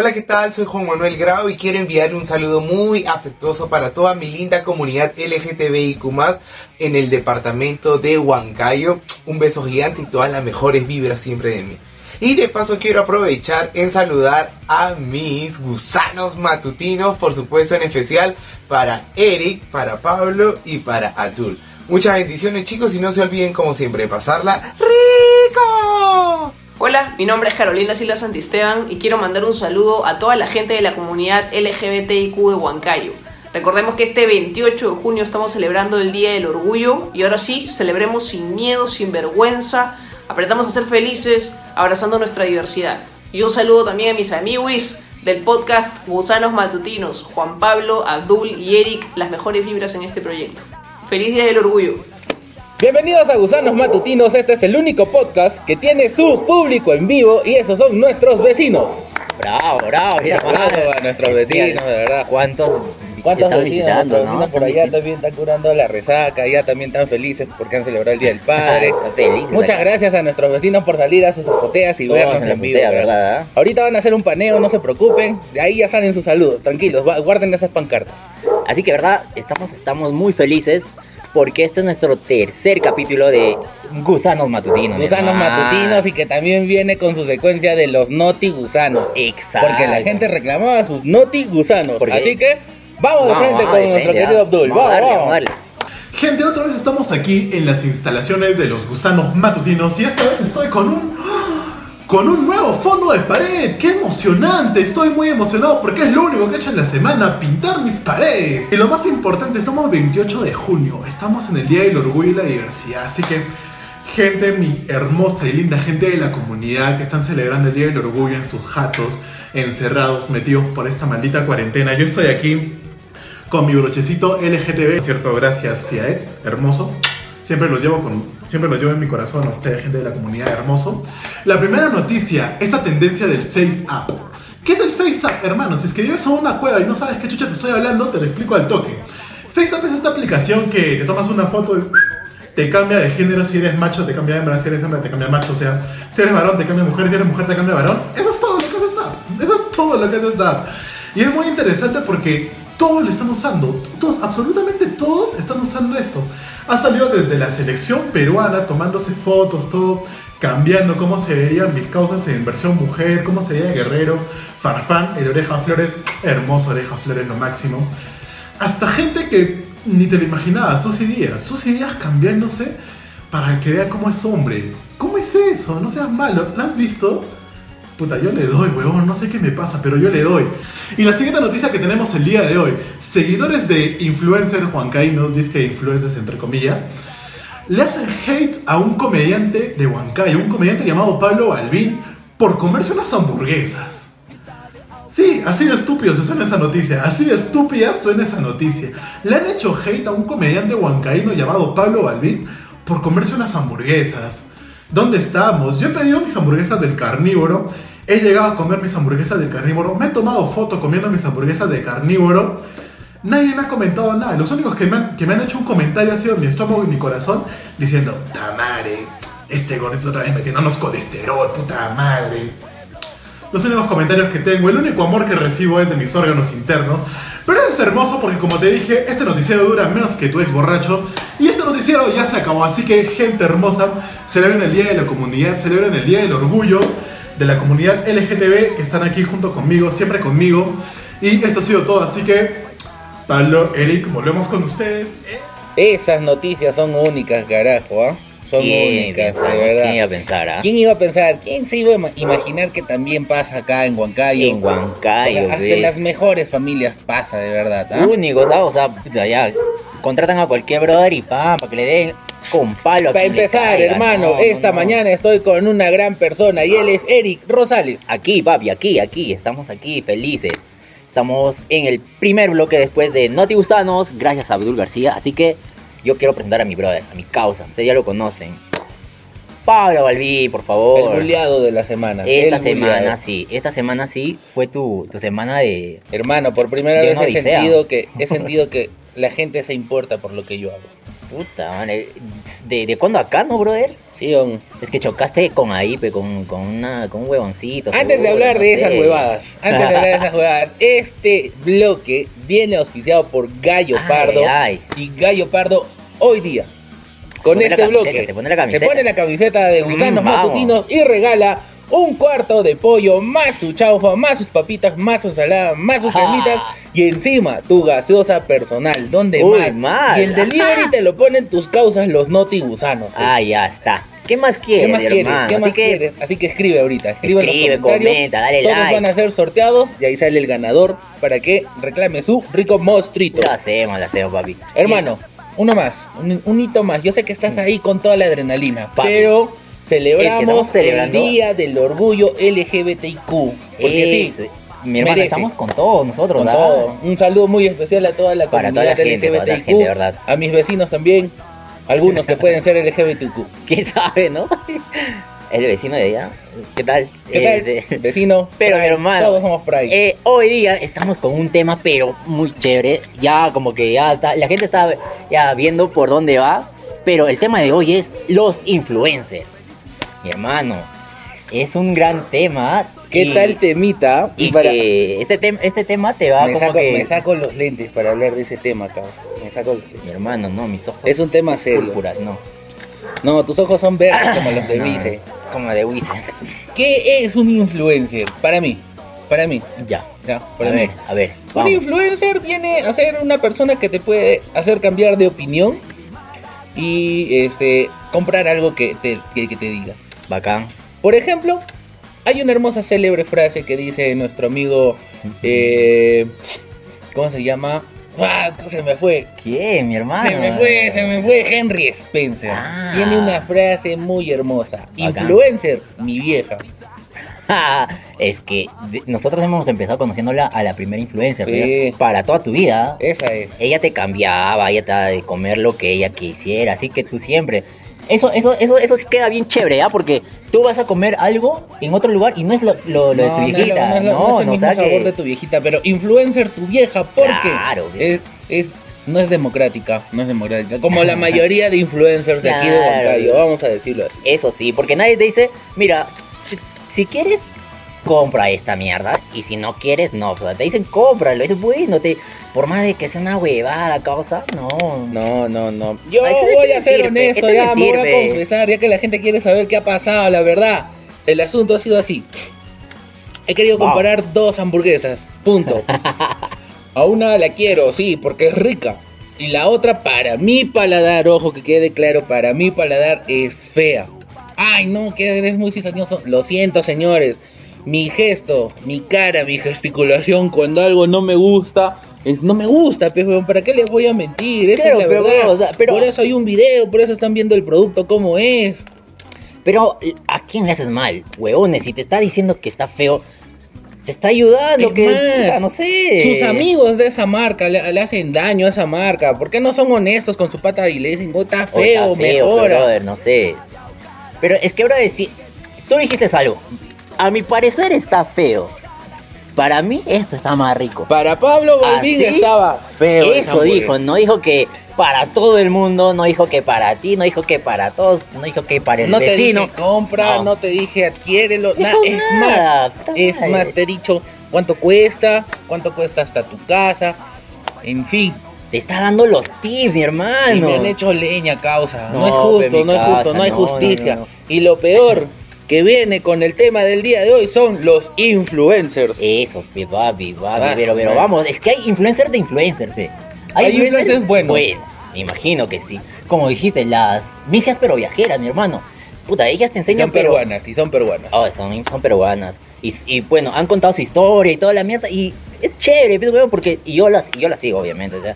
Hola, ¿qué tal? Soy Juan Manuel Grau y quiero enviarle un saludo muy afectuoso para toda mi linda comunidad LGTBIQ en el departamento de Huancayo. Un beso gigante y todas las mejores vibras siempre de mí. Y de paso quiero aprovechar en saludar a mis gusanos matutinos, por supuesto en especial para Eric, para Pablo y para Atul. Muchas bendiciones chicos y no se olviden como siempre pasarla rico. Hola, mi nombre es Carolina Silva Santisteban y quiero mandar un saludo a toda la gente de la comunidad LGBTIQ de Huancayo. Recordemos que este 28 de junio estamos celebrando el Día del Orgullo y ahora sí, celebremos sin miedo, sin vergüenza, apretamos a ser felices, abrazando nuestra diversidad. Y un saludo también a mis amigos del podcast Gusanos Matutinos, Juan Pablo, Abdul y Eric, las mejores vibras en este proyecto. Feliz Día del Orgullo. Bienvenidos a Gusanos Matutinos, este es el único podcast que tiene su público en vivo y esos son nuestros vecinos. Bravo, bravo, Un aplauso a nuestros vecinos, de verdad. ¿Cuántos? ¿Cuántos están vecinos, visitando, nuestros no? vecinos por allá también están curando la resaca, ya también están felices porque han celebrado el Día del Padre. Felices Muchas acá. gracias a nuestros vecinos por salir a sus azoteas y Todos vernos en vivo. azotea, ¿verdad? Ahorita van a hacer un paneo, no se preocupen, de ahí ya salen sus saludos, tranquilos, gua- guarden esas pancartas. Así que, verdad, estamos, estamos muy felices porque este es nuestro tercer capítulo de Gusanos Matutinos. Gusanos matutinos y que también viene con su secuencia de los noti gusanos. Exacto. Porque la gente reclamaba sus noti gusanos. Porque- Así que vamos de frente con nuestro querido. Abdul. Vamos a Vamos, darle, vamos. vamos a darle. Gente, otra vez estamos aquí en las instalaciones de los gusanos matutinos y esta vez estoy con un con un nuevo fondo de pared. ¡Qué emocionante! Estoy muy emocionado porque es lo único que he hecho en la semana, pintar mis paredes. Y lo más importante, estamos 28 de junio, estamos en el Día del Orgullo y la Diversidad, así que gente, mi hermosa y linda gente de la comunidad que están celebrando el Día del Orgullo en sus jatos, encerrados, metidos por esta maldita cuarentena. Yo estoy aquí con mi brochecito LGTB, ¿cierto? Gracias, Fiat, hermoso. Siempre los llevo con, siempre los llevo en mi corazón a ustedes, gente de la comunidad, hermoso. La primera noticia, esta tendencia del Face Up. ¿Qué es el Face Up, hermano? Si es que vives en una cueva y no sabes qué chucha te estoy hablando, te lo explico al toque. Face Up es esta aplicación que te tomas una foto y te cambia de género, si eres macho te cambia de hembra, si eres hembra te cambia de macho, o sea, si eres varón te cambia de mujer, si eres mujer te cambia de varón. Eso es todo lo que hace Snap. Eso es todo lo que hace Snap. Y es muy interesante porque todos lo están usando, todos, absolutamente todos están usando esto. Ha salido desde la selección peruana tomándose fotos, todo cambiando cómo se veían mis causas en versión mujer, cómo se veía Guerrero, Farfán, el Oreja Flores, hermoso Oreja Flores, lo máximo. Hasta gente que ni te lo imaginabas, Susy Díaz, Susy Díaz cambiándose para que vea cómo es hombre. ¿Cómo es eso? No seas malo, ¿lo has visto? Puta, yo le doy, huevón, no sé qué me pasa, pero yo le doy. Y la siguiente noticia que tenemos el día de hoy, seguidores de influencers huancainos, dice influencers entre comillas, le hacen hate a un comediante de Huancayo, un comediante llamado Pablo Balbín, por comerse unas hamburguesas. Sí, así de estúpido se suena esa noticia, así de estúpida suena esa noticia. Le han hecho hate a un comediante huancaíno llamado Pablo Balbín por comerse unas hamburguesas. ¿Dónde estamos? Yo he pedido mis hamburguesas del carnívoro, he llegado a comer mis hamburguesas del carnívoro, me he tomado foto comiendo mis hamburguesas de carnívoro. Nadie me ha comentado nada, los únicos que me han, que me han hecho un comentario ha sido mi estómago y mi corazón diciendo, puta madre, este gordito otra vez metiéndonos colesterol, puta madre. Los únicos comentarios que tengo, el único amor que recibo es de mis órganos internos. Pero es hermoso porque como te dije, este noticiero dura menos que tu ex borracho. Y este noticiero ya se acabó. Así que gente hermosa, celebren el Día de la Comunidad, celebren el Día del Orgullo de la comunidad LGTB que están aquí junto conmigo, siempre conmigo. Y esto ha sido todo. Así que, Pablo, Eric, volvemos con ustedes. Esas noticias son únicas, carajo, ¿ah? Son ¿Quién únicas, de verdad. ¿Quién iba a pensar, ah? ¿Quién iba a pensar? ¿Quién se iba a ima- imaginar que también pasa acá en Huancayo? En Huancayo, Hasta ¿ves? en las mejores familias pasa, de verdad, ¿ah? Únicos, ¿ah? O sea, ya, contratan a cualquier brother y pam, para que le den con palo. Para empezar, caiga. hermano, No, no, esta no. mañana estoy con una gran persona y él es Eric Rosales. Aquí, papi, aquí, aquí, estamos aquí, felices. Estamos en el primer bloque después de Noti Gustanos, gracias a Abdul García. Así que yo quiero presentar a mi brother, a mi causa, ustedes ya lo conocen. Pablo Balbi, por favor. El bulleado de la semana. Esta el semana sí, esta semana sí fue tu, tu semana de... Hermano, por primera vez he odisea. sentido, que, he sentido que la gente se importa por lo que yo hago. Puta, madre. ¿De, ¿De cuándo acá, no, brother? Sí. Es que chocaste con ahí, pe, con, con, una, con un huevoncito. Antes de hablar no de esas huevadas, antes de hablar de esas huevadas, este bloque viene auspiciado por Gallo Ay, Pardo. ay. Y Gallo Pardo hoy día, con este bloque, se pone la camiseta. pone la camiseta de gusanos Mm, vamos. matutinos y regala un cuarto de pollo, más su chaufa, más sus papitas, más su ensalada, más sus cremitas y encima tu gaseosa personal. ¿Dónde Uy, más? más. Y el delivery te lo ponen tus causas los noti gusanos. Ah, ya está. ¿Qué más quieres, ¿Qué más quieres? hermano? ¿Qué Así más que, quieres? Así que escribe ahorita. Escribe, Escribe, en los comentarios. comenta, dale Todos like. van a ser sorteados y ahí sale el ganador para que reclame su rico mostrito. Lo hacemos, lo hacemos, papi. Hermano, uno más, un, un hito más. Yo sé que estás ahí con toda la adrenalina, Papi. pero celebramos el Día del Orgullo LGBTIQ. Porque Es- sí, Mi hermano, merece. estamos con todos nosotros, con ¿ah? todo. Un saludo muy especial a toda la Para comunidad toda la gente, LGBTIQ. toda la gente, de verdad. A mis vecinos también, algunos que pueden ser LGBTIQ. ¿Quién sabe, no? El vecino de allá. ¿Qué tal? ¿Qué Eh, tal? de- Vecino, Pero, ahí, hermano, todos somos ahí. Eh, hoy día estamos con un tema, pero muy chévere. Ya como que ya está, la gente está ya viendo por dónde va. Pero el tema de hoy es los influencers. Mi hermano, es un gran tema. ¿Qué y- tal temita? Y Para- que este, tem- este tema te va me, como saco, que... me saco los lentes para hablar de ese tema, cabrón. Me saco los lentes. Mi hermano, no, mis ojos... Es un tema serio. púrpuras, no. No, tus ojos son verdes como los de No. Como de Wiese. ¿Qué es un influencer? Para mí. Para mí. Ya. Ya, A para mí. ver, a ver. Un vamos. influencer viene a ser una persona que te puede hacer cambiar de opinión y este comprar algo que te, que, que te diga. Bacán. Por ejemplo, hay una hermosa célebre frase que dice nuestro amigo, eh, ¿cómo se llama? ¡Ah! Se me fue. ¿Quién, mi hermano? Se me fue, se me fue Henry Spencer. Ah. Tiene una frase muy hermosa. Bacán. Influencer, mi vieja. es que nosotros hemos empezado conociéndola a la primera influencer, Sí. Para toda tu vida. Esa es. Ella te cambiaba, ella te daba de comer lo que ella quisiera, así que tú siempre. Eso, eso, eso, eso sí queda bien chévere, ¿ah? Porque tú vas a comer algo en otro lugar y no es lo, lo- lo de tu No, no es lo- viejita. no No, no es el mismo sabor que- de tu viejita, pero influencer tu vieja, porque Claro, es, es- no es democrática, no es democrática, como la mayoría de influencers de aquí de. Huancayo, vamos a decirlo así. Eso sí, porque nadie te dice, mira, si quieres, compra esta mierda. Y si no quieres, no. O sea, te dicen, cómpralo. Bueno, te, por más de que sea una huevada, causa, no. No, no, no. Yo voy a ser honesto, ya me voy a confesar, ya que la gente quiere saber qué ha pasado, la verdad. El asunto ha sido así. He querido Wow. comparar dos hamburguesas, punto. a una la quiero, sí, porque es rica. Y la otra, para mi paladar, ojo que quede claro, para mi paladar es fea. Ay, no, que eres muy cizañoso. Lo siento, señores. Mi gesto, mi cara, mi gesticulación cuando algo no me gusta, es, no me gusta, pues, ¿para qué les voy a mentir? Esa Claro, es la pero, verdad. o sea, pero- Por eso hay un video, por eso están viendo el producto como es. Pero, ¿a quién le haces mal? Huevones, si te está diciendo que está feo, te está ayudando, Es que, más, no sé. Sus amigos de esa marca le, le hacen daño a esa marca. ¿Por qué no son honestos con su pata y le dicen, oh, está feo, feo, mejora? brother, no sé. Pero es que, brother, si tú dijiste algo, a mi parecer está feo. Para mí, esto está más rico. Para Pablo Balvin ¿Ah, sí? estaba feo. Eso dijo, no dijo que para todo el mundo, no dijo que para ti, no dijo que para todos, no dijo que para el No te vecino. dije compra, no. No. te dije adquiérelo, es nada, más, es más, te he dicho cuánto cuesta, cuánto cuesta hasta tu casa, en fin, Te está dando los tips, mi y hermano. me han hecho leña causa, no, No, es justo, no es justo, no hay no, no, justicia, no, no. y lo peor que viene con el tema del día de hoy son los influencers. Eso, pe, papi, papi, Ah, pero, pero vamos, es que hay influencers de influencers, pe. Hay influencers buenos. me imagino que sí. Como dijiste, las misias pero viajeras, mi hermano. Puta, ellas te Y enseñan son pero- peruanas, y son peruanas. Oh, son, son peruanas. Y, y, bueno, han contado su historia y toda la mierda. Y es chévere, pues, porque y yo las, y yo las sigo, obviamente. O sea,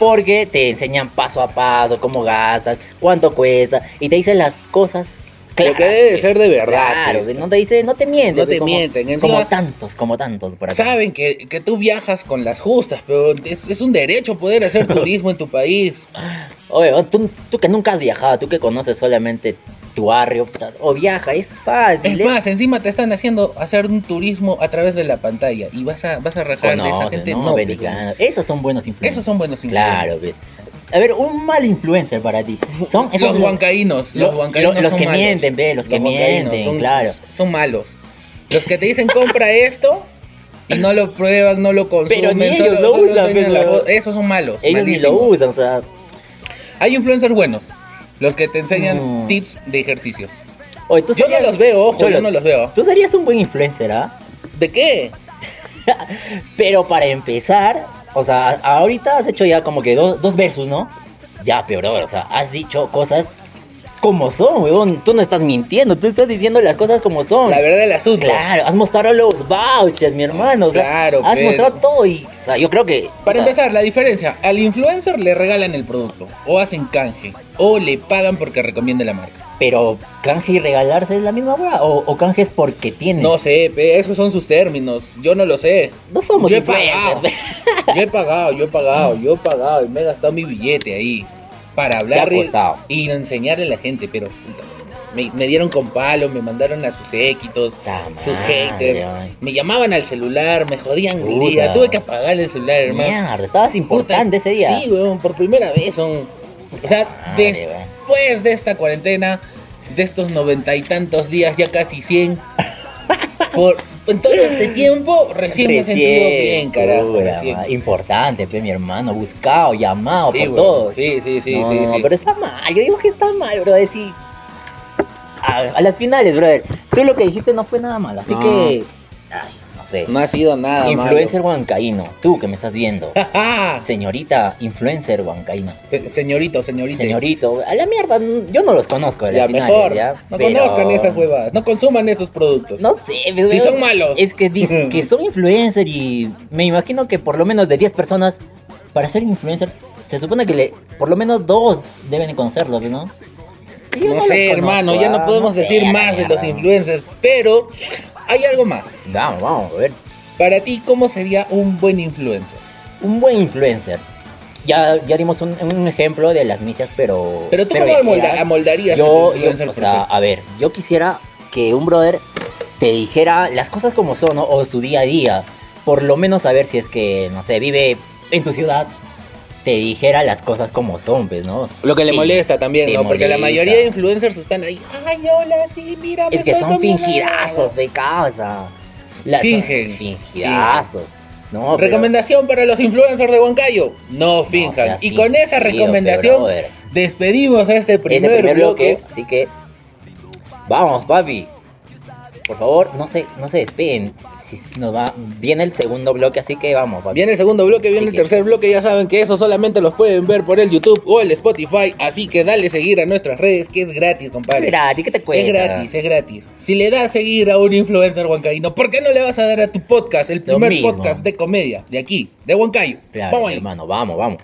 porque te enseñan paso a paso cómo gastas, cuánto cuesta. Y te dicen las cosas. Lo que debe de ser de verdad, Claro, no te dice, no te mienten. No te como- mienten, encima- Como tantos, como tantos por acá. Saben que, que tú viajas con las justas, pero es, es un derecho poder hacer turismo en tu país. Oye, oh, tú, tú que nunca has viajado, tú que conoces solamente tu barrio, o viaja, es fácil. Es más, encima te están haciendo hacer un turismo a través de la pantalla y vas a, vas a rajar de esa gente. ¿no? No. Esos son buenos influencers. Esos son buenos influencers. Claro, ves. A ver, un mal influencer para ti. Son esos Los huancaínos, los lo- huancaínos lo- los son que malos. mienten, ve, los que mienten, son- claro. Son malos. Los que te dicen compra esto y no lo prueban, no lo consumen, Pero ni solo- lo solo usan, pero- la. Esos son malos. Ellos ni lo usan, o sea. Hay influencers buenos, los que te enseñan Mm. tips de ejercicios. Oye, tú Yo no los veo, ojo, yo no los veo. Tú serías un buen influencer, ¿ah? ¿De qué? Pero para empezar, o sea, ahorita has hecho ya como que dos, dos versus, ¿no? Ya, pero, o sea, has dicho cosas como son, weón. Tú no estás mintiendo, tú estás diciendo las cosas como son. La verdad del asunto. Claro, has mostrado los vouchers, mi hermano. O sea, Claro, has pero- mostrado todo y, o sea, yo creo que. Para o sea, empezar, la diferencia, al influencer le regalan el producto, o hacen canje, o le pagan porque recomiende la marca. Pero canje y regalarse es la misma weá. O, o canje es porque tienes. No sé, pe, esos son sus términos, yo no lo sé. No somos yo he pagado, yo he pagado, yo he pagado, yo he pagado y me he gastado mi billete ahí para hablar y, enseñarle a la gente, pero me, me dieron con palo, me mandaron a sus séquitos, sus haters, ay. me llamaban al celular, me jodían el día, tuve que apagar el celular, hermano. Mierda, estabas importante Puta, ese día. Sí, weón, por primera vez son. O sea, Madre, después de esta cuarentena, de estos noventa y tantos días, ya casi 100, por en todo este tiempo, recién, me he sentido bien, carajo. Importante, pe, mi hermano. Buscado, llamado Sí, por weón, todos. Sí, sí, sí, no, sí, pero está mal. Yo digo que está mal, bro. Decir. A, a las finales, brother. Tú lo que dijiste no fue nada mal. Así No. que. Ay, sé. No ha sido nada influencer huancaíno. Tú que me estás viendo. malo. Señorita, influencer huancaíno. Se- señorito, señorita. Señorito, a la mierda, yo no los conozco Ya, finales, mejor. ¿ya? No Pero- conozcan esas huevadas. No consuman esos productos. No sé, pero- Si son malos. Es que dicen que son influencer y me imagino que por lo menos de 10 personas, para ser influencer, se supone que le, por lo menos dos deben de conocerlos, ¿no? No, sé, hermano, ya ah, no podemos sé, decir a la más de los influencers, pero hay algo más. Vamos, vamos, a ver. Para ti, ¿cómo sería un buen influencer? Un buen influencer. Ya, ya dimos un, un ejemplo de las misias, pero... Pero tú, pero ¿cómo amolda- amoldarías a yo, yo, o sea, a ver, yo quisiera que un brother te dijera las cosas como son, ¿no? o su día a día. Por lo menos saber si es que, no sé, vive en tu ciudad, te dijera las cosas como son, pues, ¿no? Lo que le Sí, molesta también, ¿no? Porque la mayoría de influencers están ahí. Ay, hola, sí, mira, me Es que son fingidazos helado". de casa. La- Fingen. Fingidazos. No, pero- Recomendación para los influencers de Huancayo. No no finjan. y con esa recomendación despedimos a este primer bloque. bloque, así que vamos, papi. Por favor, no se, no se despeguen. Si nos va, viene el segundo bloque, así que vamos, papi. Viene el segundo bloque, viene Así el que- tercer bloque. Ya saben que eso solamente los pueden ver por el YouTube o el Spotify. Así que dale seguir a nuestras redes, que es gratis, compadre. gratis, ¿qué te cuesta? Es gratis, es gratis. Si le das seguir a un influencer huancaíno, ¿por qué no le vas a dar a tu podcast, el primer podcast de comedia de aquí, de Huancayo? Claro, Vamos ahí. hermano, vamos, vamos.